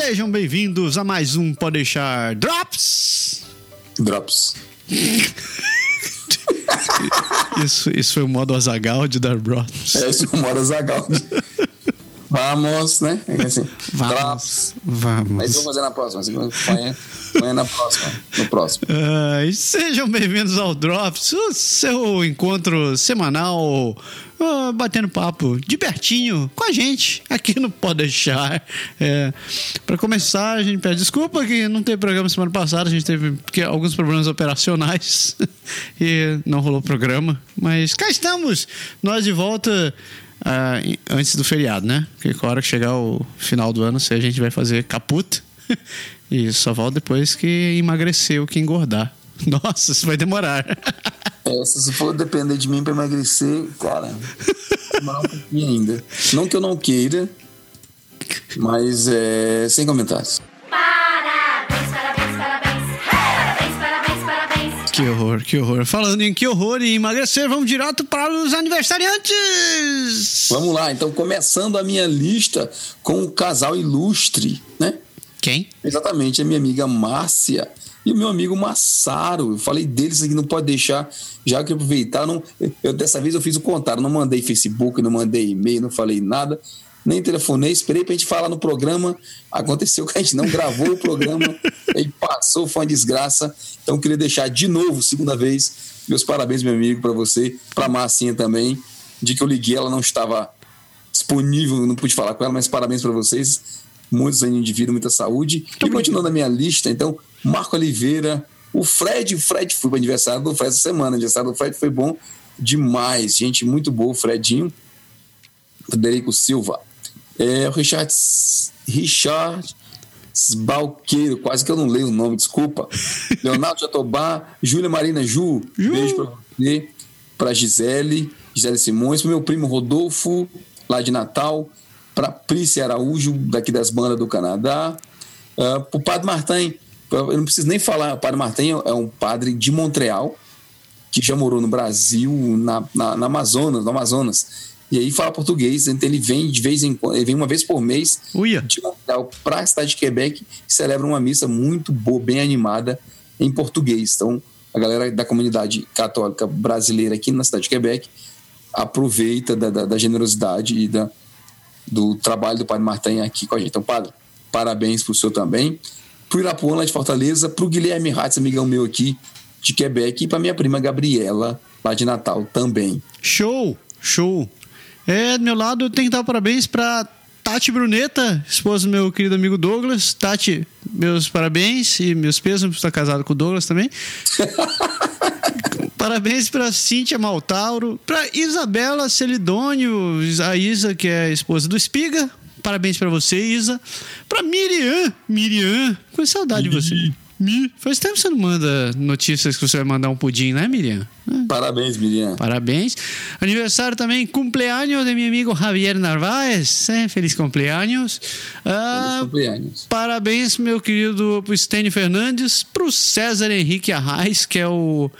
sejam bem-vindos a mais um Pode Deixar Drops. Drops. Isso, isso foi o modo Azagal de dar Drops. É, isso é o modo Azagal. Vamos, né? É assim, Vamos, drops. vamos. Mas vamos fazer na próxima. Assim, põe, põe na próxima. No próximo. E sejam bem-vindos ao Drops, o seu encontro semanal ah, batendo papo de pertinho com a gente aqui no Pode Deixar. É, para começar, a gente pede desculpa que não teve programa semana passada, a gente teve porque, alguns problemas operacionais e não rolou programa, mas cá estamos, nós de volta. em- antes do feriado, né? Porque com a hora que chegar o final do ano, se a gente vai fazer caput e só volta depois que emagreceu, que engordar. Nossa, isso vai demorar. É, se for depender de mim pra emagrecer, cara, demorar um pouquinho ainda. Não que eu não queira, mas é, sem comentários. Parabéns, parabéns, parabéns. Parabéns, parabéns, parabéns. Que horror, que horror. Falando em que horror e emagrecer, vamos direto para os aniversariantes. Vamos lá, então começando a minha lista com o casal ilustre, né? Quem? Exatamente, a minha amiga Márcia e o meu amigo Massaro. Eu falei deles aqui, não pode deixar, já que aproveitar. Não, eu, dessa vez eu fiz o contato, não mandei Facebook, não mandei e-mail, não falei nada, nem telefonei, esperei pra gente falar no programa. Aconteceu que a gente não gravou o programa e passou, foi uma desgraça. Então eu queria deixar de novo, segunda vez, meus parabéns, meu amigo, pra você, pra Marcinha também, de que eu liguei, ela não estava disponível, não pude falar com ela, mas parabéns para vocês. Muitos anos de vida, muita saúde. e continuando a minha lista, então, Marco Oliveira, o Fred, o Fred foi para aniversário do Fred essa semana. Aniversário do Fred foi bom demais. Gente, muito boa, o Fredinho. Frederico Silva. É, o Richard, Richard Balqueiro, quase que eu não leio o nome, desculpa. Leonardo Jatobá, Júlia Marina Ju, Ju. beijo pra você, pra Gisele, Gisele Simões, pro meu primo Rodolfo, lá de Natal, pra Prícia Araújo, daqui das bandas do Canadá, uh, pro Padre Martin, eu não preciso nem falar, o Padre Martin é um padre de Montreal, que já morou no Brasil, na, na, na Amazonas, no Amazonas. E aí fala português, então ele vem de vez em quando, ele vem uma vez por mês Uia. de Montreal para a cidade de Quebec e celebra uma missa muito boa, bem animada em português. Então, a galera da comunidade católica brasileira aqui na cidade de Quebec aproveita da, da- da generosidade e da, do trabalho do Padre Martin aqui com a gente. Então, Padre, parabéns pro senhor também. Pro Irapuã, lá de Fortaleza, pro Guilherme Ratz, amigão meu aqui de Quebec, e pra minha prima Gabriela, lá de Natal também. Show, show. É, do meu lado eu tenho que dar parabéns pra Tati Bruneta, esposa do meu querido amigo Douglas. Tati, meus parabéns e meus pesos por estar casado com o Douglas também. Parabéns pra Cíntia Maltauro, pra Isabela Celidônio, a Isa, que é a esposa do Espiga. Parabéns pra você, Isa. Pra Miriam, Miriam, com saudade de você. Mi, faz tempo que você não manda notícias que você vai mandar um pudim, né, Miriam? Parabéns, Miriam. Parabéns. Aniversário também, cumpleaños de meu amigo Javier Narváez. É, feliz cumpleaños. Ah, Cumpleaños. parabéns, meu querido pro Stênio Fernandes, pro César Henrique Arraes, que é o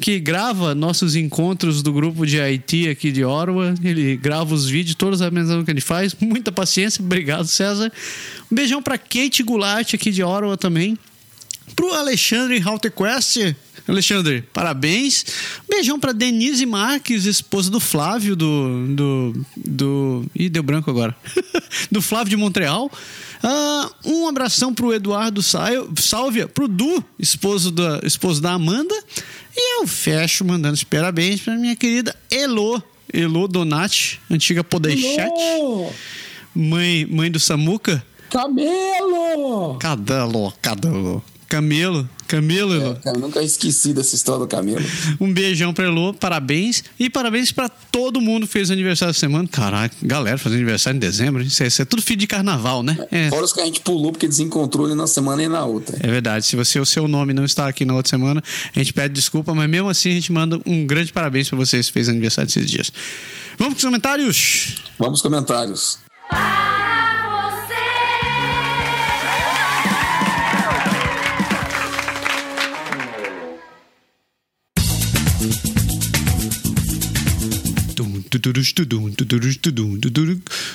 que grava nossos encontros do grupo de Haiti aqui de Orwa. Ele grava os vídeos, todas as mensagens que ele faz. Muita paciência, obrigado, César. Um beijão pra Kate Goulart aqui de Orwa também. Pro Alexandre Haltequest. Alexandre, parabéns. Beijão pra Denise Marques, esposa do Flávio, do. do. do. Ih, deu branco agora. do Flávio de Montreal. Ah, um abração pro Eduardo Saio- Sálvia, pro Du, esposo da, esposo da Amanda. E eu fecho mandando os parabéns pra minha querida Elo. Elo Donati, antiga Podeixete, mãe, mãe do Samuca. Camelo! Cadelo, cadelo. Camelo, Camelo, Elô. Cara, eu nunca esqueci dessa história do Camelo. Um beijão pra Elô, parabéns. E parabéns pra todo mundo que fez aniversário essa semana. Caraca, galera fazendo aniversário em dezembro. Isso é, isso é tudo filho de carnaval, né? É, Fora os que a gente pulou porque desencontrou ele na semana e na outra. é verdade. Se você, o seu nome não está aqui na outra semana, a gente pede desculpa, mas mesmo assim a gente manda um grande parabéns pra você que fez aniversário esses dias. Vamos pros comentários? Vamos comentários. Para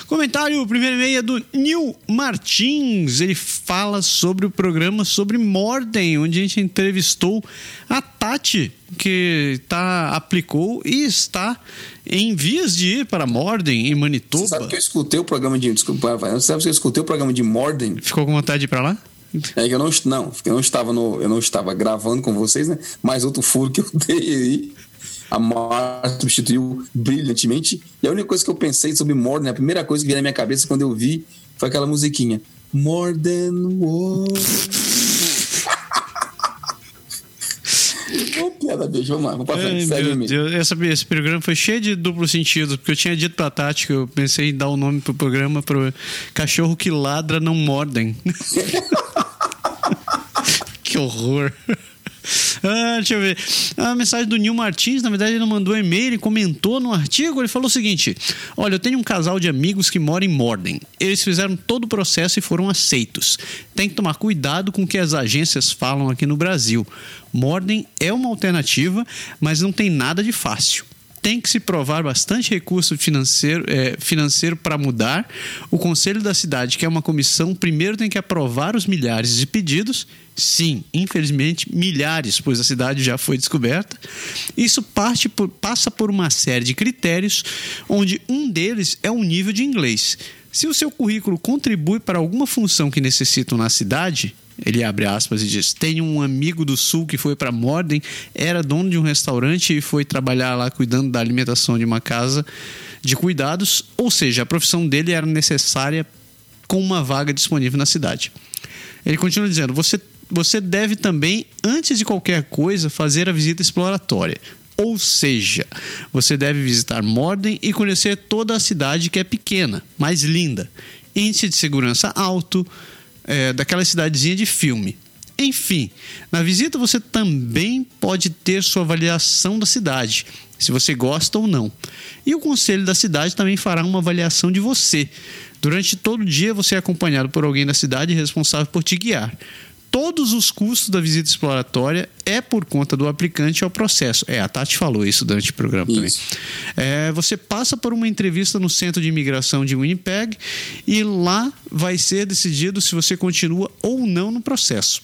Comentário, primeiro e-mail é do Nil Martins. Ele fala sobre o programa sobre Morden, onde a gente entrevistou a Tati, que tá, aplicou e está em vias de ir para Morden, em Você Manitoba. sabe que eu escutei o programa de. Desculpa, você sabe que eu escutei o programa de Morden? Ficou com vontade de ir para lá? É que eu não, não, eu não estava no, eu não estava gravando com vocês, né? Mas outro furo que eu dei aí, a Mar substituiu brilhantemente. E a única coisa que eu pensei sobre Morden, a primeira coisa que veio na minha cabeça quando eu vi, foi aquela musiquinha. More than. Ô, piada, beijo, vamos lá, vamos pra frente, Ai, segue o meu e-mail. Deus, essa- esse programa foi cheio de duplo sentido, porque eu tinha dito pra Tati que eu pensei em dar o nome pro programa pro cachorro que ladra não mordem. que horror. Ah, deixa eu ver. A mensagem do Nil Martins, na verdade, ele não mandou e-mail, ele comentou no artigo. Ele falou o seguinte: Olha, eu tenho um casal de amigos que mora em Morden. Eles fizeram todo o processo e foram aceitos. Tem que tomar cuidado com o que as agências falam aqui no Brasil. Morden é uma alternativa, mas não tem nada de fácil tem que se provar bastante recurso financeiro, é, financeiro para mudar. O Conselho da Cidade, que é uma comissão, primeiro tem que aprovar os milhares de pedidos. Sim, infelizmente, milhares, pois a cidade já foi descoberta. Isso parte por- passa por uma série de critérios, onde um deles é o nível de inglês. Se o seu currículo contribui para alguma função que necessitam na cidade, ele abre aspas e diz: Tenho um amigo do sul que foi para Morden, era dono de um restaurante e foi trabalhar lá cuidando da alimentação de uma casa de cuidados, ou seja, a profissão dele era necessária com uma vaga disponível na cidade. Ele continua dizendo: Você, você deve também, antes de qualquer coisa, fazer a visita exploratória. Ou seja, você deve visitar Morden e conhecer toda a cidade que é pequena, mas linda. Índice de segurança alto, é, daquela cidadezinha de filme. Enfim, na visita você também pode ter sua avaliação da cidade, se você gosta ou não. E o conselho da cidade também fará uma avaliação de você. Durante todo o dia você é acompanhado por alguém da cidade responsável por te guiar. Todos os custos da visita exploratória é por conta do aplicante ao processo. É, a Tati falou isso durante o programa Isso. também. É, você passa por uma entrevista no Centro de Imigração de Winnipeg e lá vai ser decidido se você continua ou não no processo.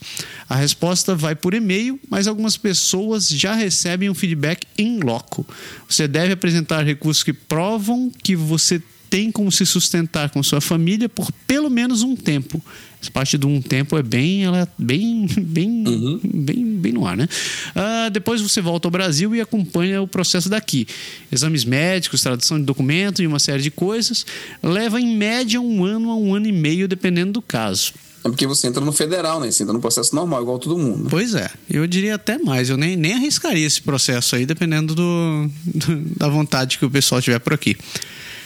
A resposta vai por e-mail, mas algumas pessoas já recebem um feedback em loco. Você deve apresentar recursos que provam que você tem como se sustentar com sua família por pelo menos um tempo. Essa parte do um tempo é bem, ela é bem, bem, bem, bem no ar, né? Ah, depois você volta ao Brasil e acompanha o processo daqui. Exames médicos, tradução de documento e uma série de coisas. Leva em média um ano a um ano e meio, dependendo do caso. É porque você entra no federal, né? Você entra no processo normal, igual todo mundo. Pois é, eu diria até mais. Eu nem, nem arriscaria esse processo aí, dependendo do, do- da vontade que o pessoal tiver por aqui.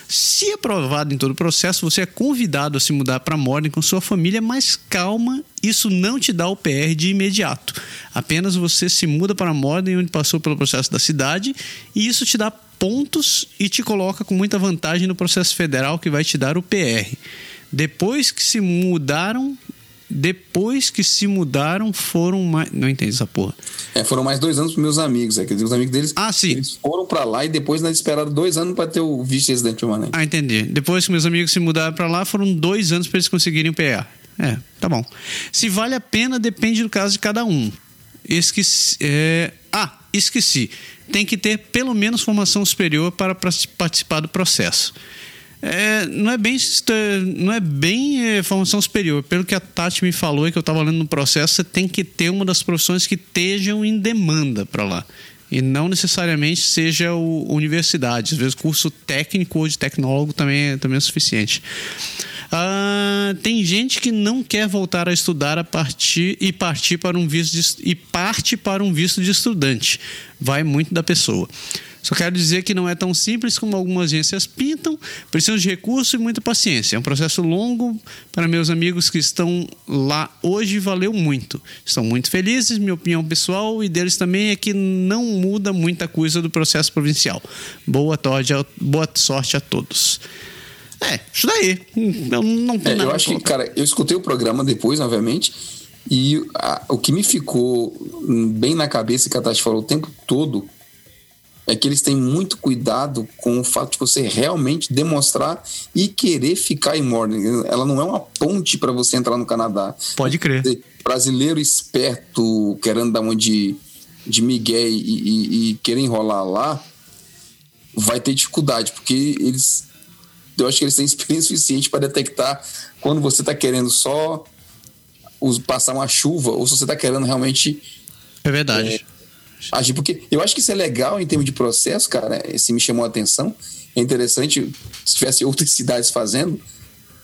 Se aprovado em todo o processo, você é convidado a se mudar para Morden com sua família, mas calma, isso não te dá o PR de imediato. Apenas você se muda para Morden, onde passou pelo processo da cidade, e isso te dá pontos e te coloca com muita vantagem no processo federal que vai te dar o PR. Depois que se mudaram, depois que se mudaram, foram mais. Não entendi essa porra. É, foram mais dois anos pros meus amigos. É, quer dizer, os amigos deles Ah, sim. eles foram pra lá e depois nós esperaram dois anos pra ter o visto residente permanente. Ah, entendi. Depois que meus amigos se mudaram pra lá, foram dois anos pra eles conseguirem o PA. É, tá bom. Se vale a pena, depende do caso de cada um. Esqueci. é, Ah, esqueci. Tem que ter pelo menos formação superior para participar do processo. É, não é bem, não é bem é, formação superior. Pelo que a Tati me falou e que eu estava lendo no processo, você tem que ter uma das profissões que estejam em demanda para lá. E não necessariamente seja o universidade. Às vezes curso técnico ou de tecnólogo também é, também é suficiente. Ah, tem gente que não quer voltar a estudar a partir e partir para um visto de, e parte para um visto de estudante. Vai muito da pessoa. Só quero dizer que não é tão simples como algumas agências pintam, precisam de recursos e muita paciência. É um processo longo para meus amigos que estão lá hoje, valeu muito. Estão muito felizes, minha opinião pessoal e deles também é que não muda muita coisa do processo provincial. Boa, torde a- boa sorte a todos. É, isso daí. Eu não tenho É, nada eu acho que, cara, eu escutei o programa depois, obviamente, e a- o que me ficou bem na cabeça que a Tati falou o tempo todo é que eles têm muito cuidado com o fato de você realmente demonstrar e querer ficar em Morden. Ela não é uma ponte para você entrar no Canadá. Pode crer. Brasileiro esperto, querendo dar uma de, de Miguel e, e- e querer enrolar lá, vai ter dificuldade, porque eles. Eu acho que eles têm experiência suficiente para detectar quando você está querendo só passar uma chuva ou se você está querendo realmente É verdade. Agir. Porque eu acho que isso é legal em termos de processo, cara. Esse me chamou a atenção. É interessante se tivesse outras cidades fazendo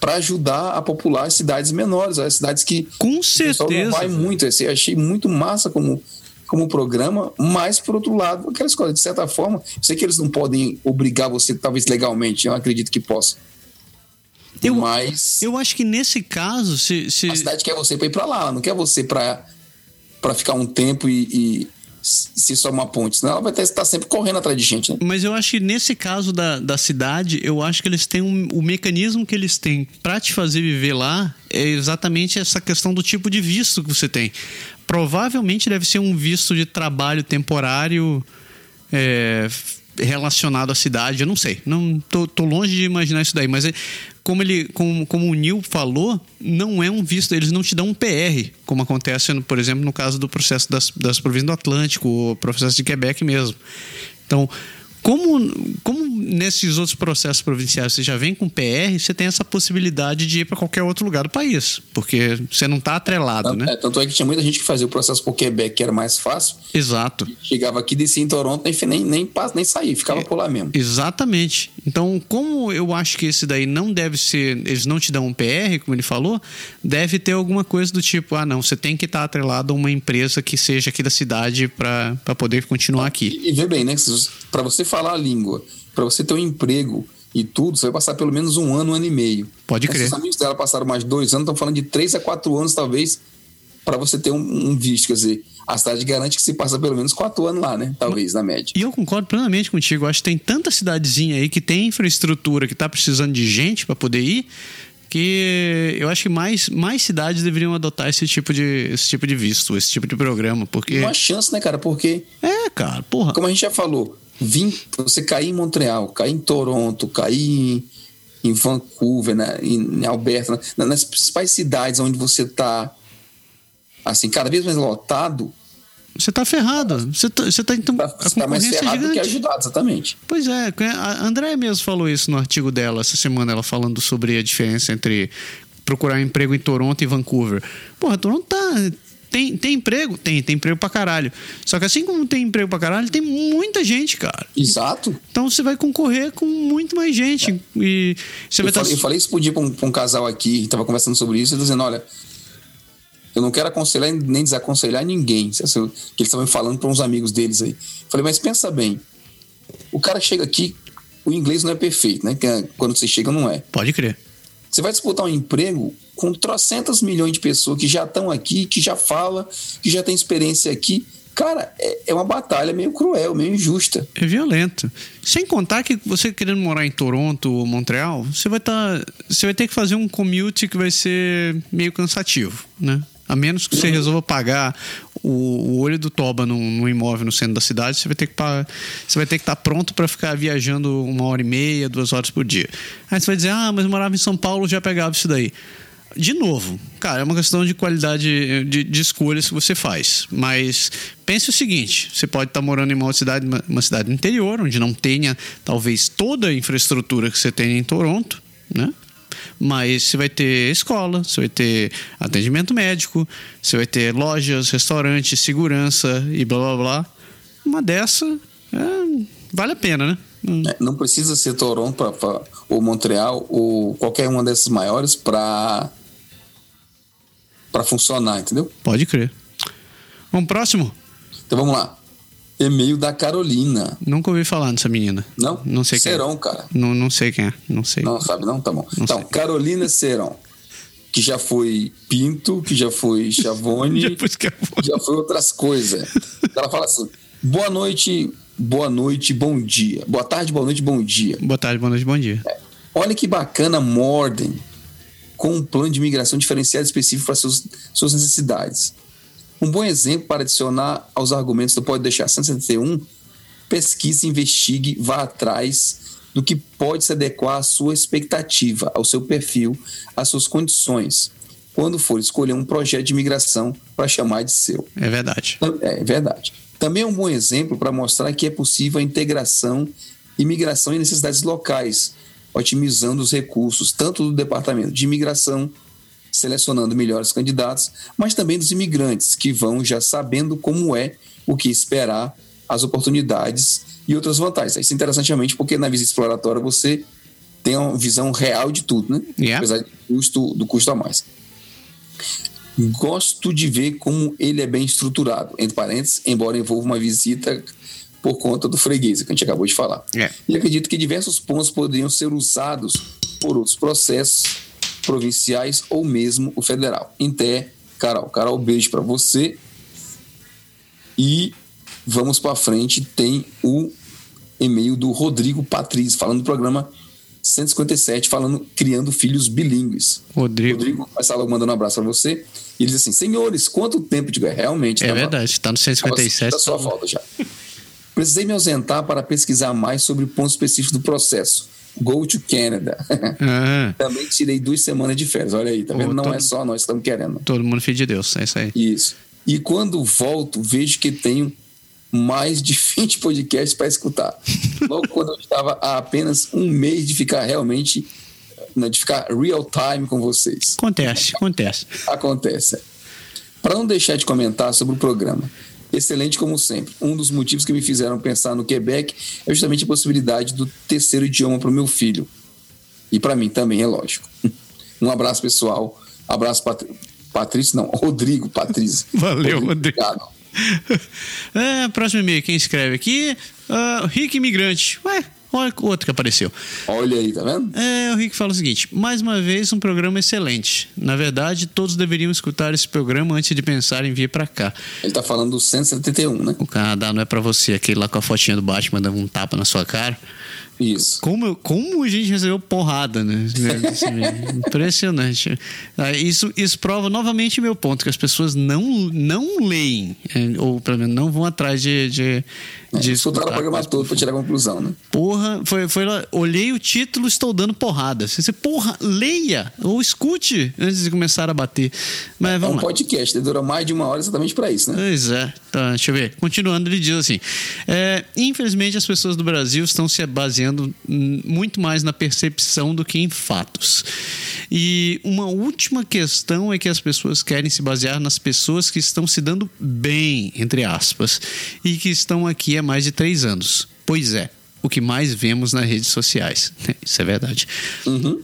para ajudar a popular as cidades menores, as cidades que Com pessoal não certeza. vai muito. Eu achei muito massa como, como programa, mas por outro lado, aquelas coisas, de certa forma, eu sei que eles não podem obrigar você, talvez legalmente, eu acredito que possa. Eu- mas Eu acho que nesse caso, se. se... a cidade quer você para ir para lá, não quer você para para ficar um tempo e, e ser só uma ponte, senão ela vai estar sempre correndo atrás de gente, né? Mas eu acho que nesse caso da, da cidade, eu acho que eles têm um, o mecanismo que eles têm pra te fazer viver lá é exatamente essa questão do tipo de visto que você tem. Provavelmente deve ser um visto de trabalho temporário é, relacionado à cidade, eu não sei. Não tô, tô longe de imaginar isso daí, mas é- como ele, como, como o Neil falou, não é um visto, eles não te dão um PR, como acontece, por exemplo, no caso do processo das, das províncias do Atlântico, o processo de Quebec mesmo. Então, como, como nesses outros processos provinciais você já vem com PR, você tem essa possibilidade de ir para qualquer outro lugar do país, porque você não está atrelado, né? É, tanto é que tinha muita gente que fazia o processo por Quebec, que era mais fácil. Exato. Chegava aqui, descia em Toronto, nem, nem, nem, nem saía, ficava por lá mesmo. Exatamente. Então, como eu acho que esse daí não deve ser. Eles não te dão um PR, como ele falou, deve ter alguma coisa do tipo: ah, não, você tem que estar atrelado a uma empresa que seja aqui da cidade para poder continuar aqui. E, e vê bem, né? Para você falar a língua, para você ter um emprego e tudo, você vai passar pelo menos um ano, um ano e meio. Pode crer. amigos dela passaram mais dois anos, estão falando de três a quatro anos, talvez, para você ter um, um visto. Quer dizer, a cidade garante que se passa pelo menos quatro anos lá, né? Talvez, na média. E eu concordo plenamente contigo. Acho que tem tanta cidadezinha aí que tem infraestrutura, que tá precisando de gente para poder ir, que eu acho que mais, mais cidades deveriam adotar esse tipo, de, esse tipo de visto, esse tipo de programa. Porque. Uma chance, né, cara? Porque É, cara, porra. como a gente já falou, você cair em Montreal, cair em Toronto, cair em, em Vancouver, né, em, em Alberta, na- nas principais cidades onde você está assim, cada vez mais lotado, Você tá ferrado. Você tá, você tá então. tá, A você tá mais é ferrado do que gigante. ajudado, exatamente. Pois é, a André mesmo falou isso no artigo dela essa semana, ela falando sobre a diferença entre procurar emprego em Toronto e Vancouver. Porra, Toronto tá. Tem, tem emprego? Tem, tem emprego pra caralho. Só que assim como tem emprego pra caralho, tem muita gente, cara. Exato. Então você vai concorrer com muito mais gente. E você vai Eu estar. falei, eu falei isso por dia pra um, pra um casal aqui, tava conversando sobre isso, dizendo, olha, eu não quero aconselhar nem desaconselhar ninguém, se- que eles estavam falando para uns amigos deles aí. Falei, mas pensa bem, o cara chega aqui, o inglês não é perfeito, né? É- Quando você chega, não é. Pode crer. Você vai disputar um emprego com trocentas milhões de pessoas que já estão aqui, que já fala, que já tem experiência aqui. Cara, é, é uma batalha meio cruel, meio injusta. É violento. Sem contar que você querendo morar em Toronto ou Montreal, você vai estar. você vai ter que fazer um commute que vai ser meio cansativo, né? A menos que você resolva pagar o, o olho do toba num, num imóvel no centro da cidade, você vai ter que pa- você vai ter que estar pronto para ficar viajando uma hora e meia, duas horas por dia. Aí você vai dizer, ah, mas eu morava em São Paulo, já pegava isso daí. De novo, cara, é uma questão de qualidade de, de escolhas que você faz. Mas pense o seguinte: você pode estar morando em uma cidade, uma, cidade interior, onde não tenha talvez toda a infraestrutura que você tem em Toronto, né? Mas você vai ter escola, você vai ter atendimento médico, você vai ter lojas, restaurantes, segurança e blá blá blá. Uma dessa é, vale a pena, né? Hum, É, Não precisa ser Toronto pra, pra- ou Montreal ou qualquer uma dessas maiores para para funcionar, entendeu? Pode crer. Vamos próximo? Então vamos lá. E-mail da Carolina. Nunca ouvi falar dessa menina. Não? Não sei quem é. Serão, cara. Não, não sei quem é. Não sei. Não sabe, não? Tá bom. Não então, sei. Carolina Serão. Que já foi Pinto, que já foi Chavone, eu vou. já foi outras coisas. Ela fala assim: boa noite, boa noite, bom dia. Boa tarde, boa noite, bom dia. Boa tarde, boa noite, bom dia. Olha que bacana Morden, com um plano de imigração diferenciado específico para suas, suas necessidades. Um bom exemplo para adicionar aos argumentos do Pode Deixar 171 pesquise, investigue, vá atrás do que pode se adequar à sua expectativa, ao seu perfil, às suas condições, quando for escolher um projeto de migração para chamar de seu. É verdade. É verdade. Também é um bom exemplo para mostrar que é possível a integração e migração em necessidades locais, otimizando os recursos tanto do departamento de imigração, selecionando melhores candidatos, mas também dos imigrantes que vão já sabendo como é, o que esperar, as oportunidades e outras vantagens. Isso é interessantemente porque na visita exploratória você tem uma visão real de tudo, né? Yeah. Apesar do custo, do custo a mais. Gosto de ver como ele é bem estruturado, entre parênteses, embora envolva uma visita por conta do freguês, que a gente acabou de falar. É. E acredito que diversos pontos poderiam ser usados por outros processos provinciais ou mesmo o federal. Inter, Carol. Carol, beijo para você. E vamos para frente. Tem o e-mail do Rodrigo Patrício, falando do programa 157, falando criando filhos bilíngues. Rodrigo. Rodrigo, começar logo mandando um abraço para você. E ele diz assim: Senhores, quanto tempo de realmente? É tava- verdade, tá no 157. da sua tá- falta já. Precisei me ausentar para pesquisar mais sobre pontos específicos do processo. Go to Canada. Ah, Também tirei duas semanas de férias. Olha aí, tá vendo? Ô, Não todo- é só nós que estamos querendo. todo mundo filho de Deus, é isso aí. Isso. E quando volto, vejo que tenho mais de 20 podcasts para escutar. Logo quando eu estava há apenas um mês de ficar realmente, né, de ficar real time com vocês. Acontece, acontece. Acontece. Para não deixar de comentar sobre o programa, excelente como sempre. Um dos motivos que me fizeram pensar no Quebec é justamente a possibilidade do terceiro idioma para o meu filho. E para mim também, é lógico. Um abraço, pessoal. Abraço, Pat... Patrício, não, Rodrigo Patrício. Valeu, Rodrigo. Obrigado. É, próximo e-mail, quem escreve aqui? Ah, Rick Imigrante. Ué, olha o outro que apareceu. Olha aí, tá vendo? É, o Rick fala o seguinte: mais uma vez, um programa excelente. Na verdade, todos deveriam escutar esse programa antes de pensar em vir pra cá. Ele tá falando do 171, né? O Canadá não é pra você, aquele lá com a fotinha do Batman dando um tapa na sua cara. Isso. Como, como a gente recebeu porrada, né? Nesse e-mail. Impressionante. Ah, Isso, isso prova novamente meu ponto, que as pessoas não, não leem, eh, ou pelo menos não vão atrás de. de, de Escutaram o programa todo para tirar a conclusão, né? Porra, foi, foi lá, olhei o título, estou dando porrada. Você, porra, leia ou escute antes de começar a bater. Mas É um vamos lá. podcast, ele dura mais de uma hora exatamente para isso, né? Pois é. Tá, deixa eu ver. Continuando, ele diz assim: é, infelizmente, as pessoas do Brasil estão se baseando muito mais na percepção do que em fatos. E uma última questão é que as pessoas querem se basear nas pessoas que estão se dando bem, entre aspas, e que estão aqui há mais de três anos. Pois é. O que mais vemos nas redes sociais. Isso é verdade.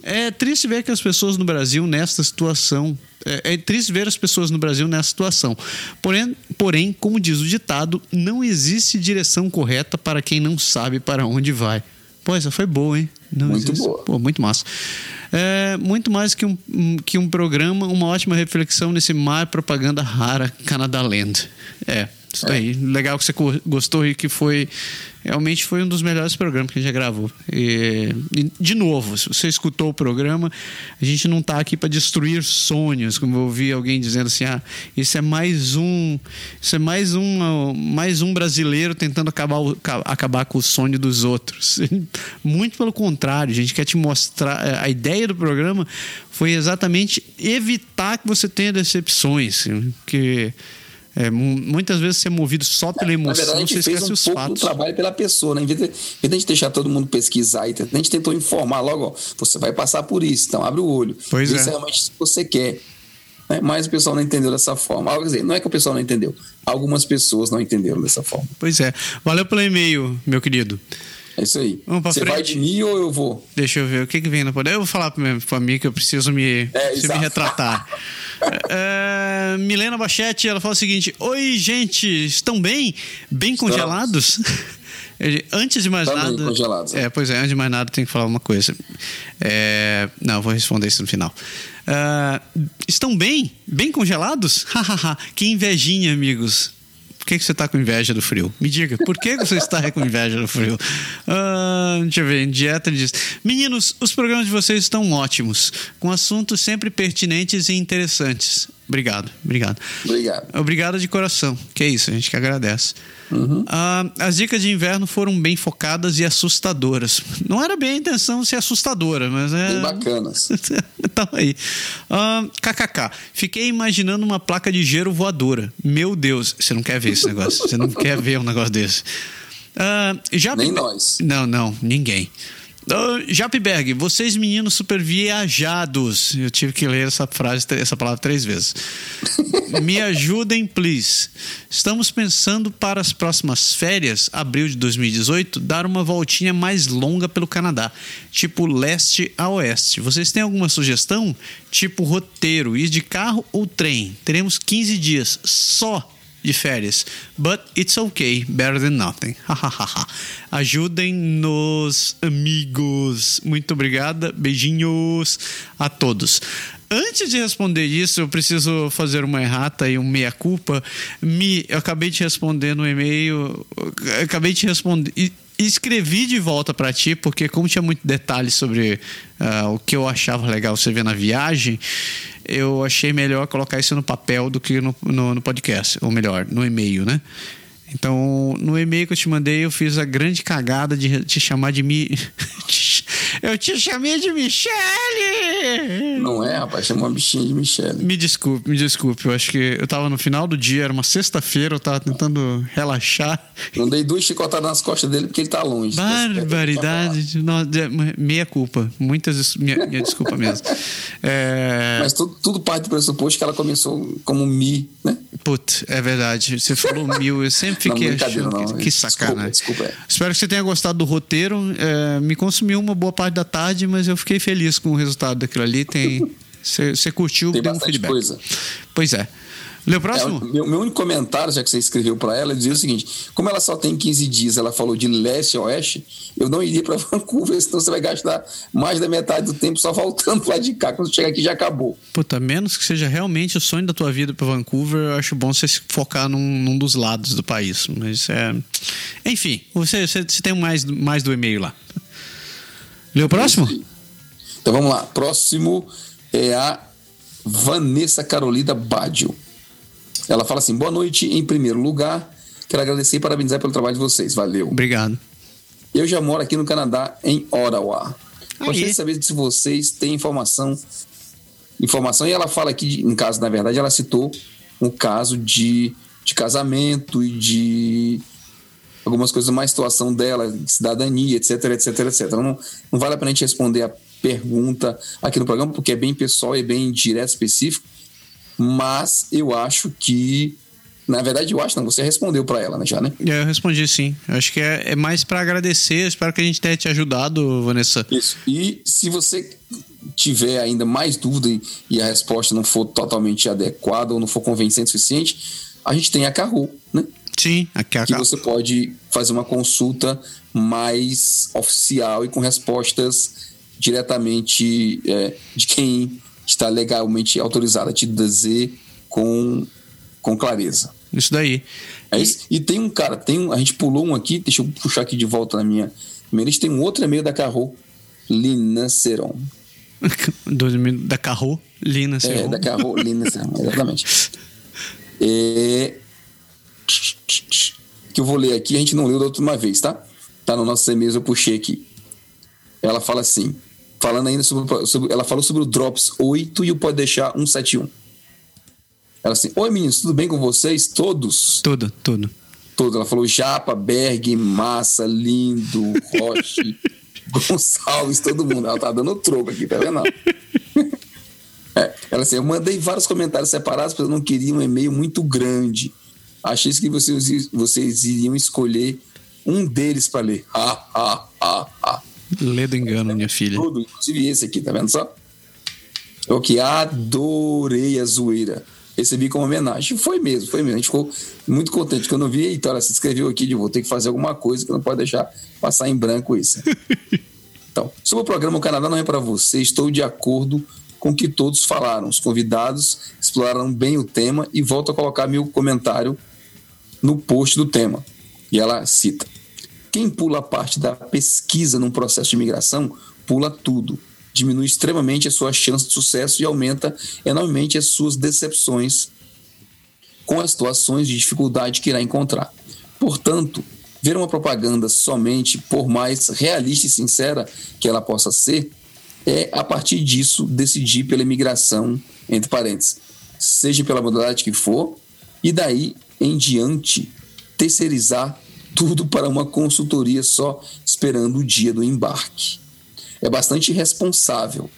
É triste ver que as pessoas no Brasil nesta situação. É, é triste ver as pessoas no Brasil nessa situação. Porém, porém, como diz o ditado, não existe direção correta para quem não sabe para onde vai. Pô, essa foi boa, hein? Não Muito existe. boa. Pô, muito massa. É, muito mais que um, que um programa, uma ótima reflexão nesse mar propaganda rara Canadaland. É, isso aí. Legal que você gostou e que foi. Realmente foi um dos melhores programas que a gente já gravou. E, de novo, se você escutou o programa, a gente não está aqui para destruir sonhos, como eu ouvi alguém dizendo assim: ah, isso é mais um. Isso é mais um, mais um brasileiro tentando acabar, o- ca- acabar com o sonho dos outros. Muito pelo contrário, a gente quer te mostrar. eh, A ideia do programa foi exatamente evitar que você tenha decepções. Que é, mu- muitas vezes ser movido só pela Na emoção, verdade, a você esquece um os pouco fatos. do trabalho pela pessoa, né? Em vez de, em vez de a gente deixar todo mundo pesquisar, e a gente tentou informar logo, ó, você vai passar por isso, então abre o olho. Pois Vê é. se realmente isso que você quer. Né? Mas o pessoal não entendeu dessa forma. Quer dizer, não é que o pessoal não entendeu. Algumas pessoas não entenderam dessa forma. Pois é. Valeu pelo e-mail, meu querido. É isso aí. Você vai de mim ou eu vou? Deixa eu ver o que, que vem na poder. Eu vou falar pra, pra mim que eu preciso me, preciso me retratar. É, Milena Bachete, ela fala o seguinte: Oi, gente, estão bem? Bem congelados? Ele- Antes de mais Também nada. congelados, né? É, pois é, antes de mais nada, tem que falar uma coisa. É, não, vou responder isso no final. Ah, estão bem? Bem congelados? Que invejinha, amigos. Por que, que você está com inveja do frio? Me diga, por que você está com inveja do frio? Ah, deixa eu ver, dieta diz: Meninos, os programas de vocês estão ótimos, com assuntos sempre pertinentes e interessantes. Obrigado, obrigado. Obrigado. Obrigado de coração. Que é isso, a gente que agradece. Ah, as dicas de inverno foram bem focadas e assustadoras. Não era bem a intenção ser assustadora, mas é. Bem bacanas. Então aí. Ah, KKK. Fiquei imaginando uma placa de gelo voadora. Meu Deus, você não quer ver esse negócio. Você não quer ver um negócio desse. Ah, já Nem nós. Não, não, ninguém. Uh, Japberg, vocês meninos super viajados. Eu tive que ler essa frase, essa palavra três vezes. Me ajudem, please. Estamos pensando para as próximas férias, abril de 2018, dar uma voltinha mais longa pelo Canadá, tipo leste a oeste. Vocês têm alguma sugestão? Tipo roteiro, ir de carro ou trem? Teremos 15 dias só de férias. But it's okay, better than nothing. Ajudem-nos, amigos. Muito obrigada. Beijinhos a todos. Antes de responder isso, eu preciso fazer uma errata e um meia-culpa. Me, eu acabei de responder no e-mail. Acabei de responder. e- Escrevi de volta pra ti, porque como tinha muito detalhe sobre ah, o que eu achava legal você ver na viagem, eu achei melhor colocar isso no papel do que no, no, no podcast, ou melhor, no e-mail, né? Então, no e-mail que eu te mandei, eu fiz a grande cagada de te chamar de Mi. eu te chamei de Michele! Não é, rapaz? Chama uma bichinha de Michelle. Me desculpe, me desculpe. Eu acho que eu tava no final do dia, era uma sexta-feira, eu tava tentando relaxar. Não dei duas chicotadas nas costas dele porque ele tá longe. Barbaridade. Não, de- meia culpa. Muitas. Minha, minha desculpa mesmo. É, Mas tudo, tudo parte do pressuposto que ela começou como Mi, né? Putz, é verdade. Você falou mil, eu sempre Não, fiquei brincadeira, achando não. que, que sacanagem. Desculpa, desculpa, é. Espero que você tenha gostado do roteiro. É, me consumiu uma boa parte da tarde, mas eu fiquei feliz com o resultado daquilo ali. Tem, você, curtiu, Tem deu um feedback. coisa. Pois é. Lê o É, próximo? o meu, meu único comentário, já que você escreveu para ela, dizia o seguinte: como ela só tem 15 dias, ela falou de leste a oeste, eu não iria para Vancouver, senão você vai gastar mais da metade do tempo só voltando lá de cá. Quando chegar aqui já acabou. Puta, menos que seja realmente o sonho da tua vida para Vancouver, eu acho bom você se focar num, num dos lados do país. Mas é. Enfim, você, você, você tem mais, mais do e-mail lá. Lê o próximo? Então vamos lá. Próximo é a Vanessa Carolina Badio. Ela fala assim: boa noite. Em primeiro lugar, quero agradecer e parabenizar pelo trabalho de vocês. Valeu. Obrigado. Eu já moro aqui no Canadá, em Ottawa. Aí. Gostaria de saber se vocês têm informação. Informação, e ela fala aqui, no caso, na verdade, ela citou um caso de, de casamento e de algumas coisas mais situação dela, de cidadania, etc, etc, etc. Não, não vale a pena a gente responder a pergunta aqui no programa, porque é bem pessoal e bem direto, específico. Mas eu acho que. Na verdade, eu acho, não, você respondeu para ela, né, já, né? É, Eu respondi sim. Acho que é, é mais para agradecer. Espero que a gente tenha te ajudado, Vanessa. Isso. E se você tiver ainda mais dúvida e- e a resposta não for totalmente adequada ou não for convincente o suficiente, a gente tem a Carro, né? Sim, aqui é a Que você pode fazer uma consulta mais oficial e com respostas diretamente é, de quem está legalmente autorizado a te dizer com, com clareza. Isso daí. É isso? E tem um cara, tem um, a gente pulou um aqui, deixa eu puxar aqui de volta na minha, minha lista, tem um outro e-mail da Carro, Lina Seron. Do- da Carro, Lina, É, Serrão. da Carolina, exatamente. É, que eu vou ler aqui, a gente não leu da última vez, tá? Tá no nosso e-mail, eu puxei aqui. Ela fala assim, falando ainda sobre, sobre- Ela falou sobre o Drops 8 e o Pode Deixar 171. Ela assim, oi meninos, tudo bem com vocês? Todos? Tudo, tudo. Todos. Ela falou Japa, Berg, Massa, Lindo, Roche, Gonçalves, todo mundo. Ela tá dando troco aqui, tá vendo? É, ela assim, eu mandei vários comentários separados porque eu não queria um e-mail muito grande. Achei que vocês, vocês iriam escolher um deles para ler. Ha, ha, ha, ha. Lê do engano, minha filha. Tudo, inclusive esse aqui, tá vendo só? Eu que adorei a zoeira. Recebi como homenagem. Foi mesmo, foi mesmo. A gente ficou muito contente. Quando eu vi, então ela se inscreveu aqui de vou ter que fazer alguma coisa que não pode deixar passar em branco isso. Então, sobre o programa O Canadá não é para você, estou de acordo com o que todos falaram. Os convidados exploraram bem o tema e volto a colocar meu comentário no post do tema. E ela cita: Quem pula a parte da pesquisa num processo de imigração, pula tudo. diminui extremamente a sua chance de sucesso e aumenta enormemente as suas decepções com as situações de dificuldade que irá encontrar. Portanto, ver uma propaganda somente, por mais realista e sincera que ela possa ser, é a partir disso decidir pela imigração, entre parênteses, seja pela modalidade que for, e daí em diante terceirizar tudo para uma consultoria só esperando o dia do embarque. É bastante irresponsável.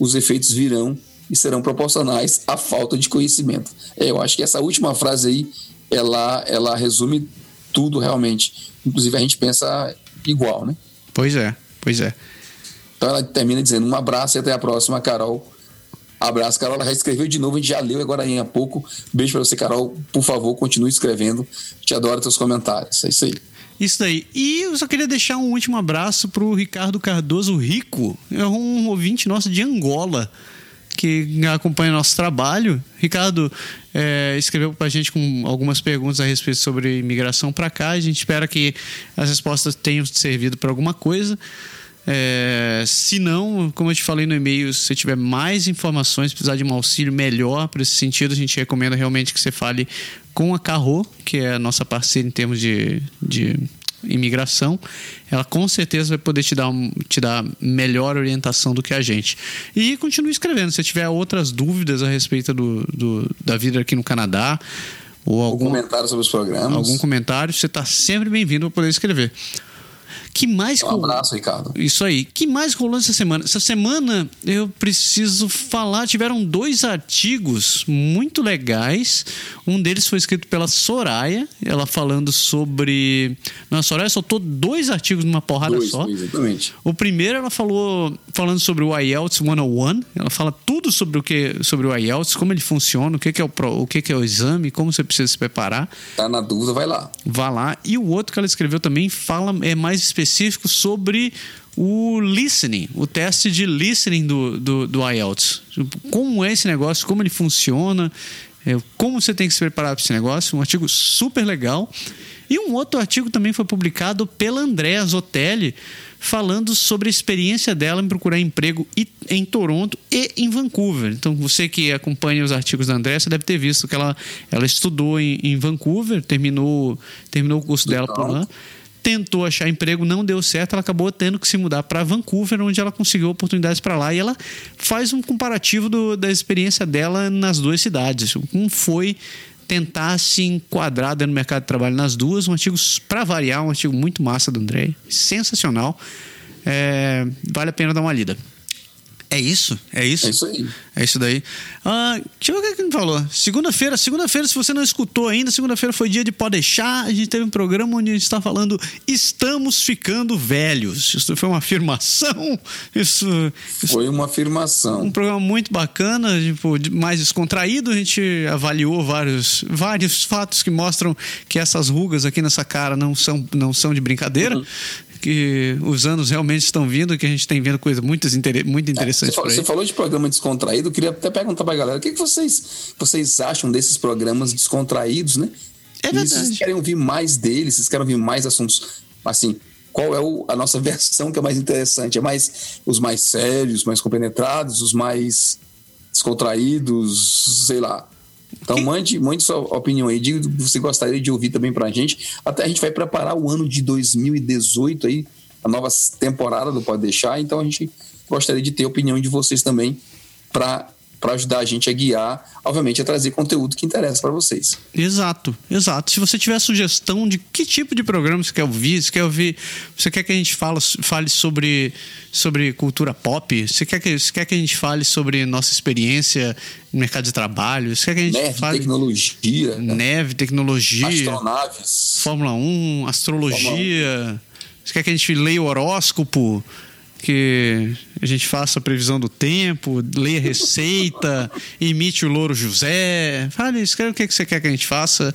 Os efeitos virão e serão proporcionais à falta de conhecimento. É, eu acho que essa última frase aí, ela, ela resume tudo realmente. Inclusive a gente pensa igual, né? Pois é, pois é. Então ela termina dizendo um abraço e até a próxima, Carol. Abraço, Carol. Ela já escreveu de novo, a gente já leu agora há pouco. Beijo para você, Carol. Por favor, continue escrevendo. Te adoro teus comentários. É isso aí. Isso daí. E eu só queria deixar um último abraço pro Ricardo Cardoso Rico. É um ouvinte nosso de Angola que acompanha nosso trabalho. Ricardo é, escreveu para a gente com algumas perguntas a respeito sobre imigração para cá. A gente espera que as respostas tenham servido para alguma coisa. É, se não, como eu te falei no e-mail, se você tiver mais informações, precisar de um auxílio melhor para esse sentido, a gente recomenda realmente que você fale com a Carro, que é a nossa parceira em termos de, de imigração. Ela com certeza vai poder te dar, um- te dar melhor orientação do que a gente. E continue escrevendo. Se tiver outras dúvidas a respeito do, do- da vida aqui no Canadá, ou Algum algum, comentário sobre os programas? algum comentário, você está sempre bem-vindo para poder escrever. Que mais Um abraço, Ricardo. isso aí. que mais rolou essa semana? Essa semana eu preciso falar. Tiveram dois artigos muito legais. Um deles foi escrito pela Soraya, ela falando sobre. Não, a Soraya soltou dois artigos numa porrada Dois, só. exatamente. O primeiro ela falou falando sobre o IELTS 101. Ela fala tudo sobre o que sobre o IELTS, como ele funciona, o que, que é o o que, que é o exame, como você precisa se preparar Tá na dúvida, vai lá. vá lá. E o outro que ela escreveu também fala é mais específico sobre o listening, o teste de listening do, do, do IELTS. Como é esse negócio, como ele funciona, é, como você tem que se preparar para esse negócio. Um artigo super legal. E um outro artigo também foi publicado pela Andrea Zotelli, falando sobre a experiência dela em procurar emprego em Toronto e em Vancouver. Então, você que acompanha os artigos da Andrea, você deve ter visto que ela, ela estudou em, em Vancouver, terminou, terminou o curso dela por lá tentou achar emprego, não deu certo, ela acabou tendo que se mudar para Vancouver, onde ela conseguiu oportunidades para lá. E ela faz um comparativo do- da experiência dela nas duas cidades. Como foi tentar se enquadrar do mercado de trabalho nas duas. Um artigo, para variar, um artigo muito massa do André, sensacional. É, vale a pena dar uma lida. É isso? É isso? É isso aí. É isso daí. Ah, deixa eu ver o que que ele falou. Segunda-feira, segunda-feira, se você não escutou ainda, segunda-feira foi dia de Pode Deixar. A gente teve um programa onde a gente está falando Estamos ficando velhos. Isso foi uma afirmação. Isso, isso Foi uma um afirmação. programa muito bacana, tipo, mais descontraído. A gente avaliou vários, vários fatos que mostram que essas rugas aqui nessa cara não são, não são de brincadeira. Uhum. Que os anos realmente estão vindo, que a gente tem vendo coisas muito, muito Você interessantes por aí. você falou de programa descontraído, eu queria até perguntar pra galera, o que, que vocês, vocês acham desses programas descontraídos, né? É E verdade. Vocês querem ouvir mais deles? Vocês querem ouvir mais assuntos? Assim, qual é o- a nossa versão que é mais interessante? É mais os mais sérios, mais compenetrados, os mais descontraídos, sei lá. Então Que- mande, mande sua opinião aí, diga o que você gostaria de ouvir também pra gente. Até a gente vai preparar o ano de 2018 aí, a nova temporada do Pode Deixar, então a gente gostaria de ter a opinião de vocês também para para ajudar a gente a guiar, obviamente a trazer conteúdo que interessa para vocês. Exato, exato. Se você tiver sugestão de que tipo de programa você quer ouvir, você quer ouvir, você quer que a gente fala, fale sobre, sobre cultura pop, você quer, que, você quer que a gente fale sobre nossa experiência no mercado de trabalho, você quer que a gente Nerd, fale tecnologia, neve, tecnologia, astronaves. Fórmula 1, astrologia. Você quer que a gente leia o horóscopo? Que a gente faça a previsão do tempo, leia receita, imite o Louro José. Fale, escreve o que você quer que a gente faça,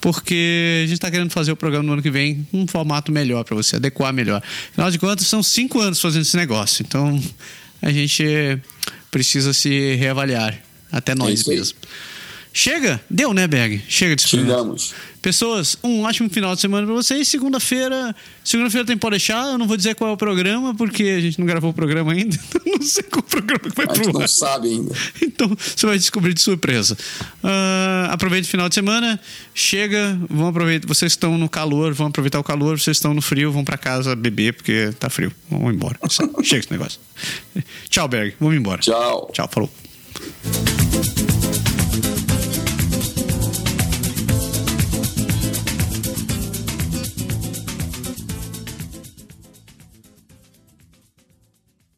porque a gente está querendo fazer o programa no ano que vem num formato melhor para você, adequar melhor. Afinal de contas, são cinco anos fazendo esse negócio, então a gente precisa se reavaliar, até nós isso aí. Chega? Deu, né, Berg? Chega de experimento. Chegamos. Pessoas, um ótimo final de semana pra vocês. Segunda-feira, segunda-feira tem Pode deixar. Eu não vou dizer qual é o programa, porque a gente não gravou o programa ainda. Então não sei qual programa que vai A gente pro não ar. sabe ainda. Então você vai descobrir de surpresa. Ah, aproveite o final de semana. Chega, vão aproveitar. Vocês estão no calor, vão aproveitar o calor. Vocês estão no frio, vão pra casa beber, porque tá frio. Vamos embora. Chega esse negócio. Tchau, Berg. Vamos embora. Tchau. Tchau, falou.